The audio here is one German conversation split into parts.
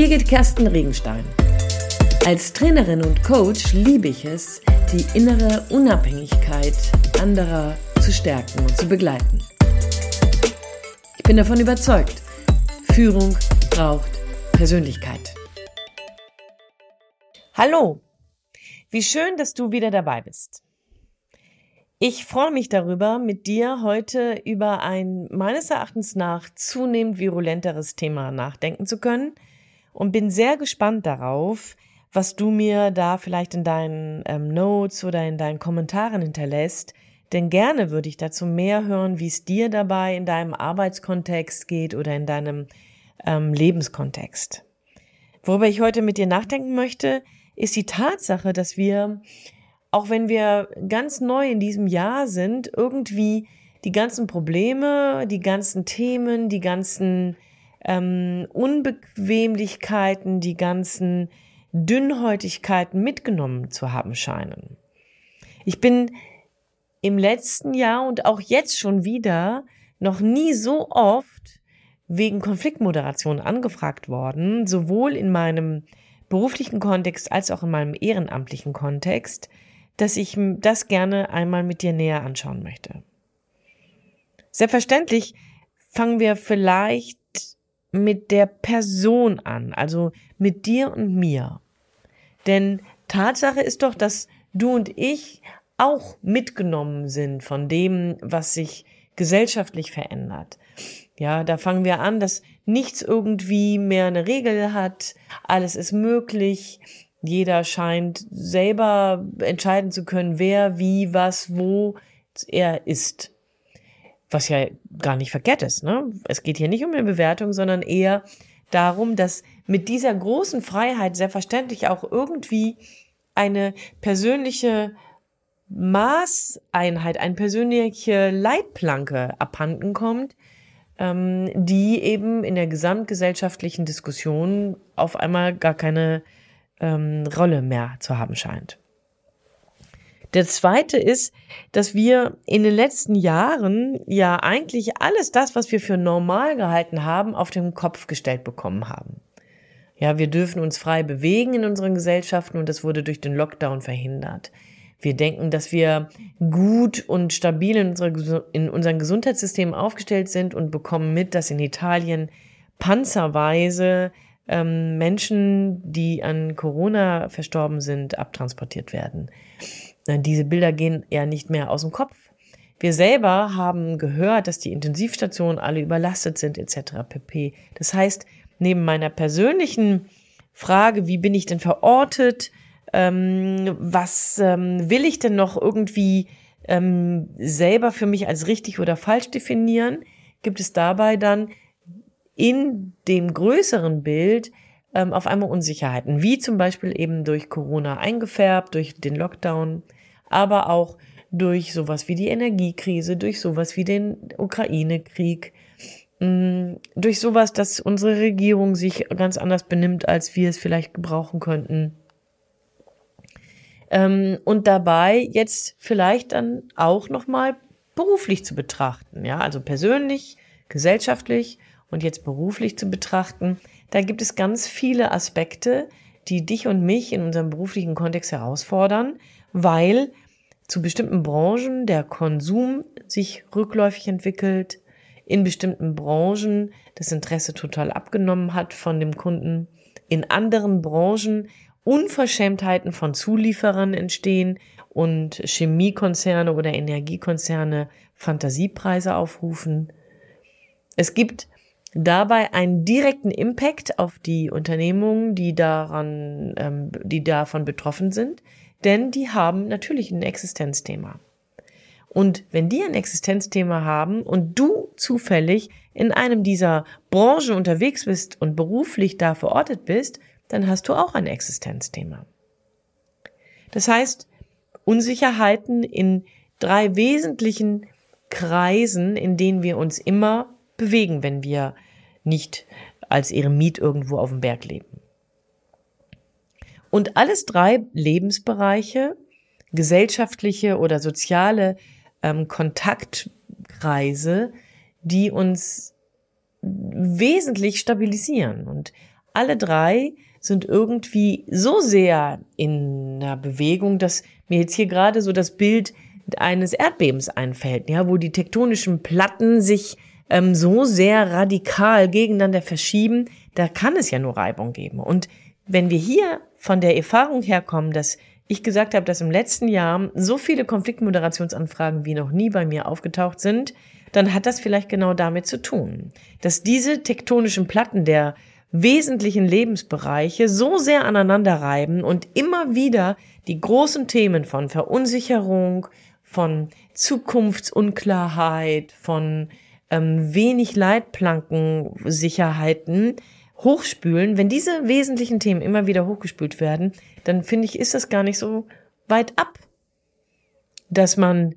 Birgit Kersten Regenstein. Als Trainerin und Coach liebe ich es, die innere Unabhängigkeit anderer zu stärken und zu begleiten. Ich bin davon überzeugt, Führung braucht Persönlichkeit. Hallo, wie schön, dass du wieder dabei bist. Ich freue mich darüber, mit dir heute über ein meines Erachtens nach zunehmend virulenteres Thema nachdenken zu können und bin sehr gespannt darauf, was du mir da vielleicht in deinen ähm, Notes oder in deinen Kommentaren hinterlässt. Denn gerne würde ich dazu mehr hören, wie es dir dabei in deinem Arbeitskontext geht oder in deinem ähm, Lebenskontext. Worüber ich heute mit dir nachdenken möchte, ist die Tatsache, dass wir auch wenn wir ganz neu in diesem Jahr sind, irgendwie die ganzen Probleme, die ganzen Themen, die ganzen ähm, Unbequemlichkeiten, die ganzen Dünnhäutigkeiten mitgenommen zu haben scheinen. Ich bin im letzten Jahr und auch jetzt schon wieder noch nie so oft wegen Konfliktmoderation angefragt worden, sowohl in meinem beruflichen Kontext als auch in meinem ehrenamtlichen Kontext, dass ich das gerne einmal mit dir näher anschauen möchte. Selbstverständlich fangen wir vielleicht mit der Person an, also mit dir und mir. Denn Tatsache ist doch, dass du und ich auch mitgenommen sind von dem, was sich gesellschaftlich verändert. Ja, da fangen wir an, dass nichts irgendwie mehr eine Regel hat, alles ist möglich, jeder scheint selber entscheiden zu können, wer, wie, was, wo er ist. Was ja gar nicht verkehrt ist. Ne? Es geht hier nicht um eine Bewertung, sondern eher darum, dass mit dieser großen Freiheit selbstverständlich auch irgendwie eine persönliche Maßeinheit, eine persönliche Leitplanke abhanden kommt, ähm, die eben in der gesamtgesellschaftlichen Diskussion auf einmal gar keine ähm, Rolle mehr zu haben scheint. Der zweite ist, dass wir in den letzten Jahren ja eigentlich alles das, was wir für normal gehalten haben, auf den Kopf gestellt bekommen haben. Ja, wir dürfen uns frei bewegen in unseren Gesellschaften und das wurde durch den Lockdown verhindert. Wir denken, dass wir gut und stabil in, unsere, in unseren Gesundheitssystemen aufgestellt sind und bekommen mit, dass in Italien panzerweise ähm, Menschen, die an Corona verstorben sind, abtransportiert werden. Äh, diese Bilder gehen eher nicht mehr aus dem Kopf. Wir selber haben gehört, dass die Intensivstationen alle überlastet sind etc. pp. Das heißt, neben meiner persönlichen Frage, wie bin ich denn verortet, ähm, was ähm, will ich denn noch irgendwie ähm, selber für mich als richtig oder falsch definieren, gibt es dabei dann in dem größeren Bild ähm, auf einmal Unsicherheiten, wie zum Beispiel eben durch Corona eingefärbt, durch den Lockdown, aber auch durch sowas wie die Energiekrise, durch sowas wie den Ukraine-Krieg, mm, durch sowas, dass unsere Regierung sich ganz anders benimmt, als wir es vielleicht gebrauchen könnten. Ähm, und dabei jetzt vielleicht dann auch nochmal beruflich zu betrachten, ja, also persönlich, gesellschaftlich und jetzt beruflich zu betrachten, da gibt es ganz viele Aspekte, die dich und mich in unserem beruflichen Kontext herausfordern, weil zu bestimmten Branchen der Konsum sich rückläufig entwickelt, in bestimmten Branchen das Interesse total abgenommen hat von dem Kunden, in anderen Branchen Unverschämtheiten von Zulieferern entstehen und Chemiekonzerne oder Energiekonzerne Fantasiepreise aufrufen. Es gibt dabei einen direkten Impact auf die Unternehmungen, die daran, ähm, die davon betroffen sind, denn die haben natürlich ein Existenzthema. Und wenn die ein Existenzthema haben und du zufällig in einem dieser Branchen unterwegs bist und beruflich da verortet bist, dann hast du auch ein Existenzthema. Das heißt, Unsicherheiten in drei wesentlichen Kreisen, in denen wir uns immer bewegen, wenn wir nicht als Eremit irgendwo auf dem Berg leben. Und alles drei Lebensbereiche, gesellschaftliche oder soziale ähm, Kontaktkreise, die uns wesentlich stabilisieren. Und alle drei sind irgendwie so sehr in einer Bewegung, dass mir jetzt hier gerade so das Bild eines Erdbebens einfällt, ja, wo die tektonischen Platten sich ähm, so sehr radikal gegeneinander verschieben, da kann es ja nur Reibung geben. Und wenn wir hier von der Erfahrung herkommen, dass ich gesagt habe, dass im letzten Jahr so viele Konfliktmoderationsanfragen wie noch nie bei mir aufgetaucht sind, dann hat das vielleicht genau damit zu tun, dass diese tektonischen Platten der wesentlichen Lebensbereiche so sehr aneinander reiben und immer wieder die großen Themen von Verunsicherung, von Zukunftsunklarheit, von ähm, wenig Leitplankensicherheiten hochspülen, wenn diese wesentlichen Themen immer wieder hochgespült werden, dann finde ich, ist das gar nicht so weit ab, dass man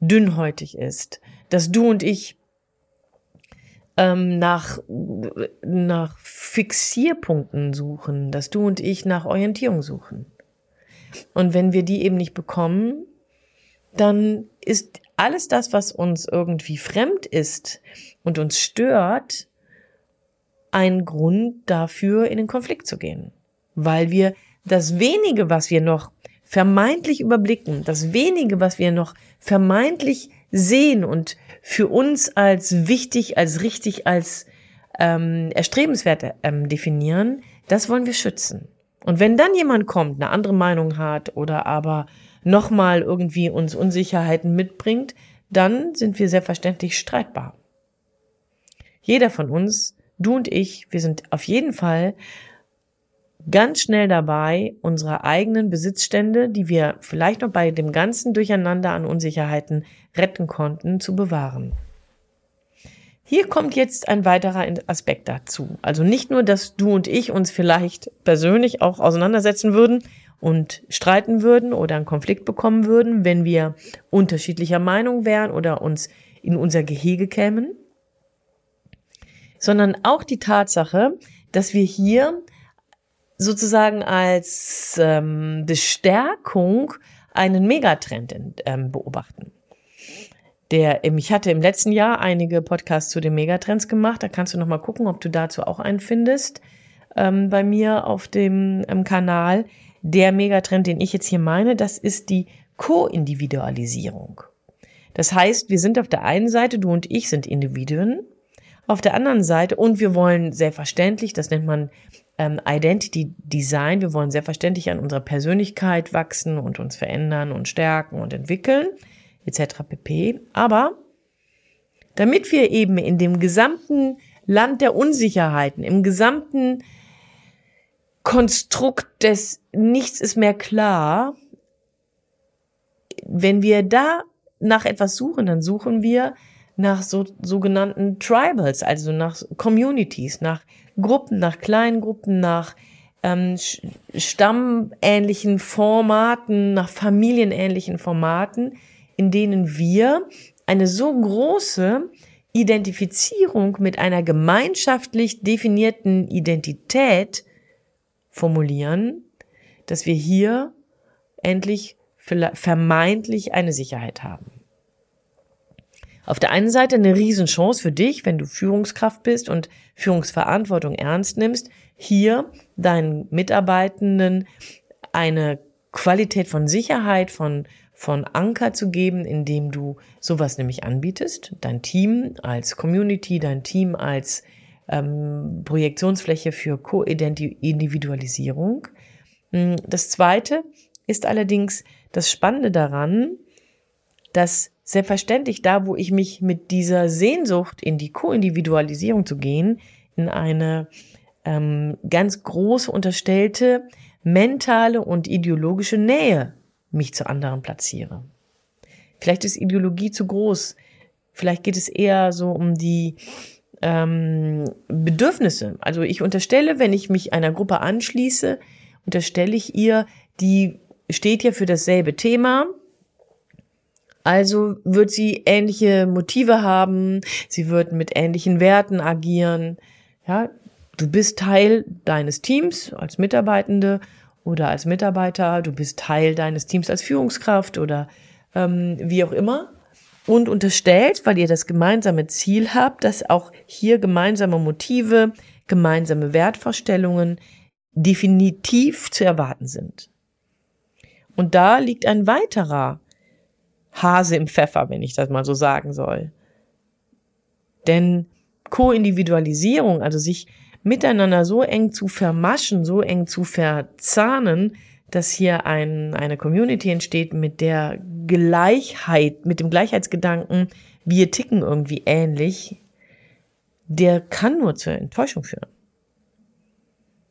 dünnhäutig ist, dass du und ich ähm, nach, nach Fixierpunkten suchen, dass du und ich nach Orientierung suchen. Und wenn wir die eben nicht bekommen, dann ist alles das, was uns irgendwie fremd ist und uns stört, ein Grund dafür, in den Konflikt zu gehen. Weil wir das wenige, was wir noch vermeintlich überblicken, das wenige, was wir noch vermeintlich sehen und für uns als wichtig, als richtig, als ähm, erstrebenswert ähm, definieren, das wollen wir schützen. Und wenn dann jemand kommt, eine andere Meinung hat oder aber nochmal irgendwie uns Unsicherheiten mitbringt, dann sind wir selbstverständlich streitbar. Jeder von uns, du und ich, wir sind auf jeden Fall ganz schnell dabei, unsere eigenen Besitzstände, die wir vielleicht noch bei dem ganzen Durcheinander an Unsicherheiten retten konnten, zu bewahren. Hier kommt jetzt ein weiterer Aspekt dazu. Also nicht nur, dass du und ich uns vielleicht persönlich auch auseinandersetzen würden und streiten würden oder einen Konflikt bekommen würden, wenn wir unterschiedlicher Meinung wären oder uns in unser Gehege kämen, sondern auch die Tatsache, dass wir hier sozusagen als ähm, Bestärkung einen Megatrend ähm, beobachten. Der, ich hatte im letzten Jahr einige Podcasts zu den Megatrends gemacht. Da kannst du noch mal gucken, ob du dazu auch einen findest ähm, bei mir auf dem ähm, Kanal. Der Megatrend, den ich jetzt hier meine, das ist die Co-Individualisierung. Das heißt, wir sind auf der einen Seite, du und ich sind Individuen, auf der anderen Seite, und wir wollen selbstverständlich, das nennt man ähm, Identity Design, wir wollen selbstverständlich an unserer Persönlichkeit wachsen und uns verändern und stärken und entwickeln, etc. pp. Aber damit wir eben in dem gesamten Land der Unsicherheiten, im gesamten Konstrukt des Nichts ist mehr klar, wenn wir da nach etwas suchen, dann suchen wir nach so sogenannten Tribals, also nach Communities, nach Gruppen, nach kleinen Gruppen, nach ähm, stammähnlichen Formaten, nach familienähnlichen Formaten, in denen wir eine so große Identifizierung mit einer gemeinschaftlich definierten Identität formulieren, dass wir hier endlich vermeintlich eine Sicherheit haben. Auf der einen Seite eine Riesenchance für dich, wenn du Führungskraft bist und Führungsverantwortung ernst nimmst, hier deinen Mitarbeitenden eine Qualität von Sicherheit, von, von Anker zu geben, indem du sowas nämlich anbietest. Dein Team als Community, dein Team als ähm, Projektionsfläche für Co-Individualisierung. Hm, das zweite ist allerdings das Spannende daran, dass selbstverständlich da, wo ich mich mit dieser Sehnsucht in die Co-Individualisierung zu gehen, in eine ähm, ganz große unterstellte mentale und ideologische Nähe mich zu anderen platziere. Vielleicht ist Ideologie zu groß. Vielleicht geht es eher so um die ähm, Bedürfnisse. Also ich unterstelle, wenn ich mich einer Gruppe anschließe, unterstelle ich ihr, die steht ja für dasselbe Thema, also wird sie ähnliche Motive haben, sie wird mit ähnlichen Werten agieren. Ja, du bist Teil deines Teams als Mitarbeitende oder als Mitarbeiter, du bist Teil deines Teams als Führungskraft oder ähm, wie auch immer. Und unterstellt, weil ihr das gemeinsame Ziel habt, dass auch hier gemeinsame Motive, gemeinsame Wertvorstellungen definitiv zu erwarten sind. Und da liegt ein weiterer Hase im Pfeffer, wenn ich das mal so sagen soll. Denn Co-Individualisierung, also sich miteinander so eng zu vermaschen, so eng zu verzahnen, dass hier ein, eine Community entsteht mit der Gleichheit, mit dem Gleichheitsgedanken, wir ticken irgendwie ähnlich, der kann nur zur Enttäuschung führen.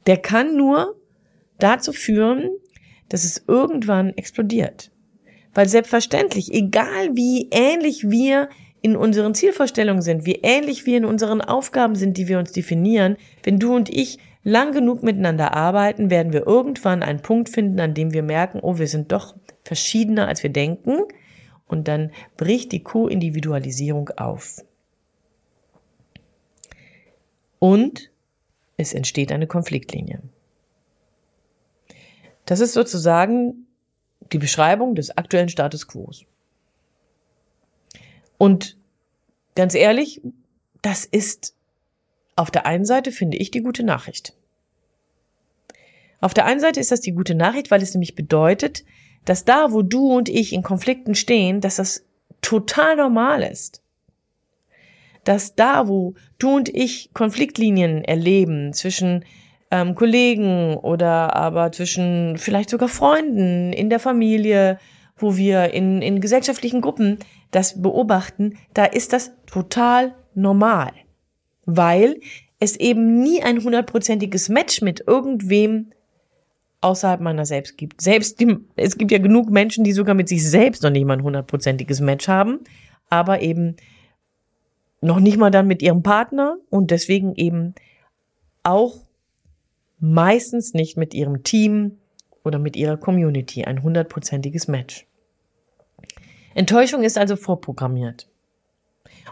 Der kann nur dazu führen, dass es irgendwann explodiert. Weil selbstverständlich, egal wie ähnlich wir in unseren Zielvorstellungen sind, wie ähnlich wir in unseren Aufgaben sind, die wir uns definieren, wenn du und ich lang genug miteinander arbeiten, werden wir irgendwann einen Punkt finden, an dem wir merken, oh, wir sind doch verschiedener, als wir denken. Und dann bricht die Co-Individualisierung auf. Und es entsteht eine Konfliktlinie. Das ist sozusagen die Beschreibung des aktuellen Status quo. Und ganz ehrlich, das ist auf der einen Seite, finde ich, die gute Nachricht. Auf der einen Seite ist das die gute Nachricht, weil es nämlich bedeutet, dass da, wo du und ich in Konflikten stehen, dass das total normal ist. Dass da, wo du und ich Konfliktlinien erleben zwischen ähm, Kollegen oder aber zwischen vielleicht sogar Freunden in der Familie, wo wir in, in gesellschaftlichen Gruppen das beobachten, da ist das total normal. Weil es eben nie ein hundertprozentiges Match mit irgendwem außerhalb meiner selbst gibt. Selbst die, es gibt ja genug Menschen, die sogar mit sich selbst noch nicht mal ein hundertprozentiges Match haben, aber eben noch nicht mal dann mit ihrem Partner und deswegen eben auch meistens nicht mit ihrem Team oder mit ihrer Community ein hundertprozentiges Match. Enttäuschung ist also vorprogrammiert.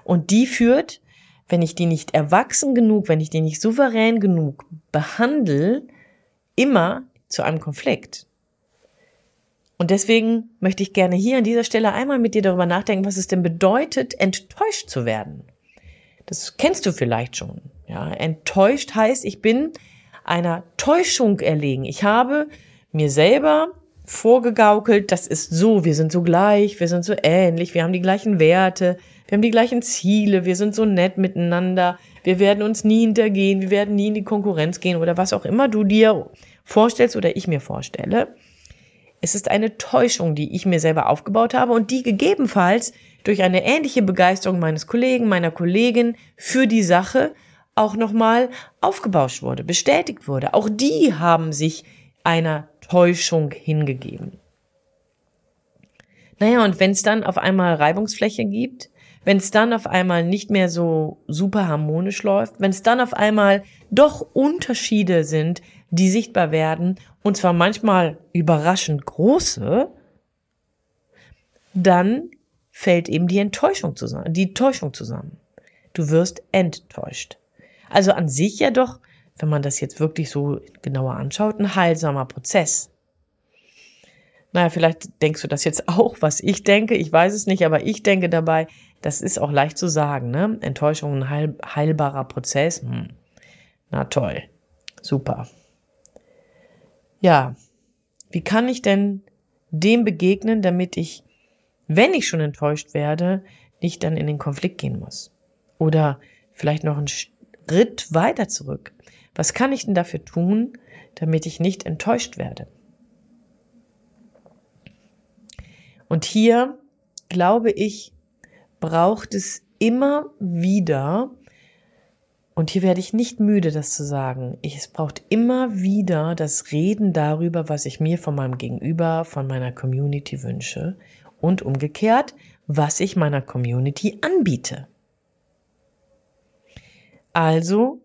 Und die führt, wenn ich die nicht erwachsen genug, wenn ich die nicht souverän genug behandle, immer zu einem Konflikt. Und deswegen möchte ich gerne hier an dieser Stelle einmal mit dir darüber nachdenken, was es denn bedeutet, enttäuscht zu werden. Das kennst du vielleicht schon. Ja, enttäuscht heißt, ich bin einer Täuschung erlegen. Ich habe mir selber vorgegaukelt, das ist so, wir sind so gleich, wir sind so ähnlich, wir haben die gleichen Werte, wir haben die gleichen Ziele, wir sind so nett miteinander, wir werden uns nie hintergehen, wir werden nie in die Konkurrenz gehen oder was auch immer du dir vorstellst oder ich mir vorstelle. Es ist eine Täuschung, die ich mir selber aufgebaut habe und die gegebenenfalls durch eine ähnliche Begeisterung meines Kollegen, meiner Kollegin für die Sache auch nochmal aufgebauscht wurde, bestätigt wurde. Auch die haben sich einer Täuschung hingegeben. Naja, und wenn es dann auf einmal Reibungsfläche gibt, wenn es dann auf einmal nicht mehr so super harmonisch läuft, wenn es dann auf einmal doch Unterschiede sind, die sichtbar werden, und zwar manchmal überraschend große, dann fällt eben die Enttäuschung zusammen, die Täuschung zusammen. Du wirst enttäuscht. Also an sich ja doch, wenn man das jetzt wirklich so genauer anschaut, ein heilsamer Prozess. Naja, vielleicht denkst du das jetzt auch, was ich denke. Ich weiß es nicht, aber ich denke dabei, das ist auch leicht zu sagen, ne? Enttäuschung ein heil, heilbarer Prozess. Hm. Na toll. Super. Ja. Wie kann ich denn dem begegnen, damit ich, wenn ich schon enttäuscht werde, nicht dann in den Konflikt gehen muss? Oder vielleicht noch ein Schritt weiter zurück. Was kann ich denn dafür tun, damit ich nicht enttäuscht werde? Und hier, glaube ich, braucht es immer wieder, und hier werde ich nicht müde, das zu sagen, es braucht immer wieder das Reden darüber, was ich mir von meinem Gegenüber, von meiner Community wünsche und umgekehrt, was ich meiner Community anbiete. Also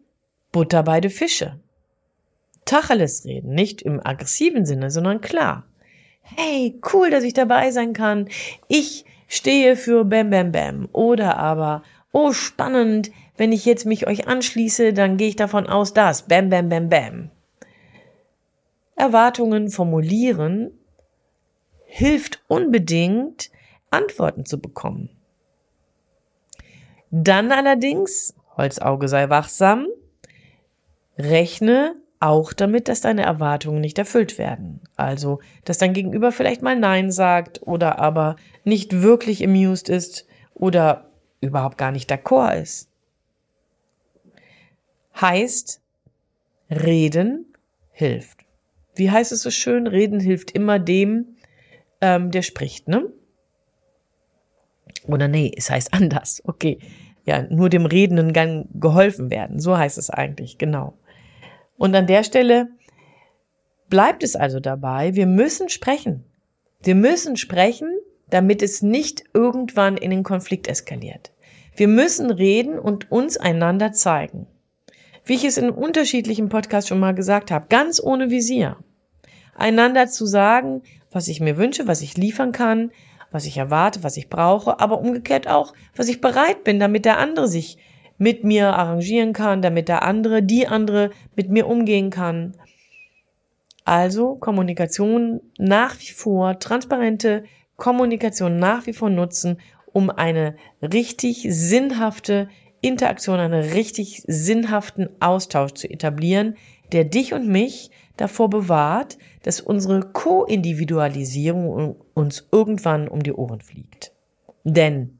Butter beide Fische. Tacheles reden, nicht im aggressiven Sinne, sondern klar. Hey, cool, dass ich dabei sein kann. Ich stehe für Bam Bam Bam. Oder aber, oh, spannend, wenn ich jetzt mich euch anschließe, dann gehe ich davon aus, dass Bam Bam Bam Bam. Erwartungen formulieren hilft unbedingt, Antworten zu bekommen. Dann allerdings Holzauge sei wachsam, rechne auch damit, dass deine Erwartungen nicht erfüllt werden. Also, dass dein Gegenüber vielleicht mal Nein sagt oder aber nicht wirklich amused ist oder überhaupt gar nicht d'accord ist. Heißt, reden hilft. Wie heißt es so schön? Reden hilft immer dem, ähm, der spricht, ne? Oder nee, es heißt anders. Okay. Ja, nur dem Redenden kann geholfen werden. So heißt es eigentlich, genau. Und an der Stelle bleibt es also dabei, wir müssen sprechen. Wir müssen sprechen, damit es nicht irgendwann in den Konflikt eskaliert. Wir müssen reden und uns einander zeigen. Wie ich es in unterschiedlichen Podcasts schon mal gesagt habe, ganz ohne Visier. Einander zu sagen, was ich mir wünsche, was ich liefern kann, was ich erwarte, was ich brauche, aber umgekehrt auch, was ich bereit bin, damit der andere sich mit mir arrangieren kann, damit der andere, die andere mit mir umgehen kann. Also Kommunikation nach wie vor, transparente Kommunikation nach wie vor nutzen, um eine richtig sinnhafte Interaktion, einen richtig sinnhaften Austausch zu etablieren, der dich und mich davor bewahrt, dass unsere Co-Individualisierung uns irgendwann um die Ohren fliegt. Denn,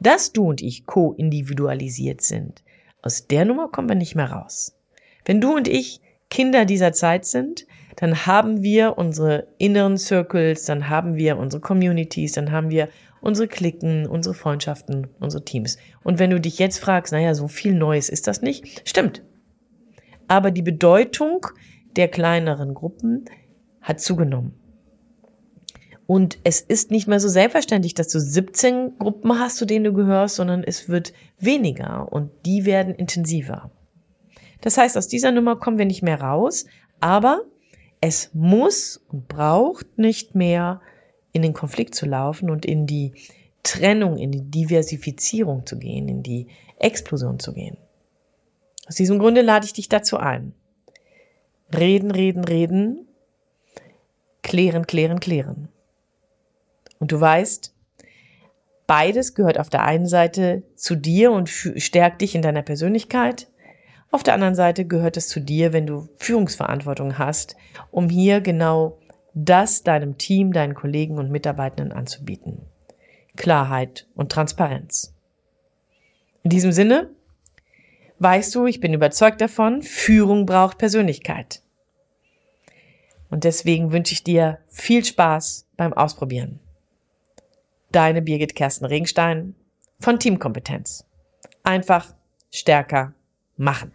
dass du und ich co-individualisiert sind, aus der Nummer kommen wir nicht mehr raus. Wenn du und ich Kinder dieser Zeit sind, dann haben wir unsere inneren Circles, dann haben wir unsere Communities, dann haben wir unsere Klicken, unsere Freundschaften, unsere Teams. Und wenn du dich jetzt fragst, naja, so viel Neues ist das nicht, stimmt. Aber die Bedeutung der kleineren Gruppen hat zugenommen. Und es ist nicht mehr so selbstverständlich, dass du 17 Gruppen hast, zu denen du gehörst, sondern es wird weniger und die werden intensiver. Das heißt, aus dieser Nummer kommen wir nicht mehr raus, aber es muss und braucht nicht mehr in den Konflikt zu laufen und in die Trennung, in die Diversifizierung zu gehen, in die Explosion zu gehen. Aus diesem Grunde lade ich dich dazu ein. Reden, reden, reden. Klären, klären, klären. Und du weißt, beides gehört auf der einen Seite zu dir und stärkt dich in deiner Persönlichkeit. Auf der anderen Seite gehört es zu dir, wenn du Führungsverantwortung hast, um hier genau das deinem Team, deinen Kollegen und Mitarbeitenden anzubieten. Klarheit und Transparenz. In diesem Sinne, weißt du, ich bin überzeugt davon, Führung braucht Persönlichkeit. Und deswegen wünsche ich dir viel Spaß beim Ausprobieren. Deine Birgit Kersten Regenstein von Teamkompetenz. Einfach stärker machen.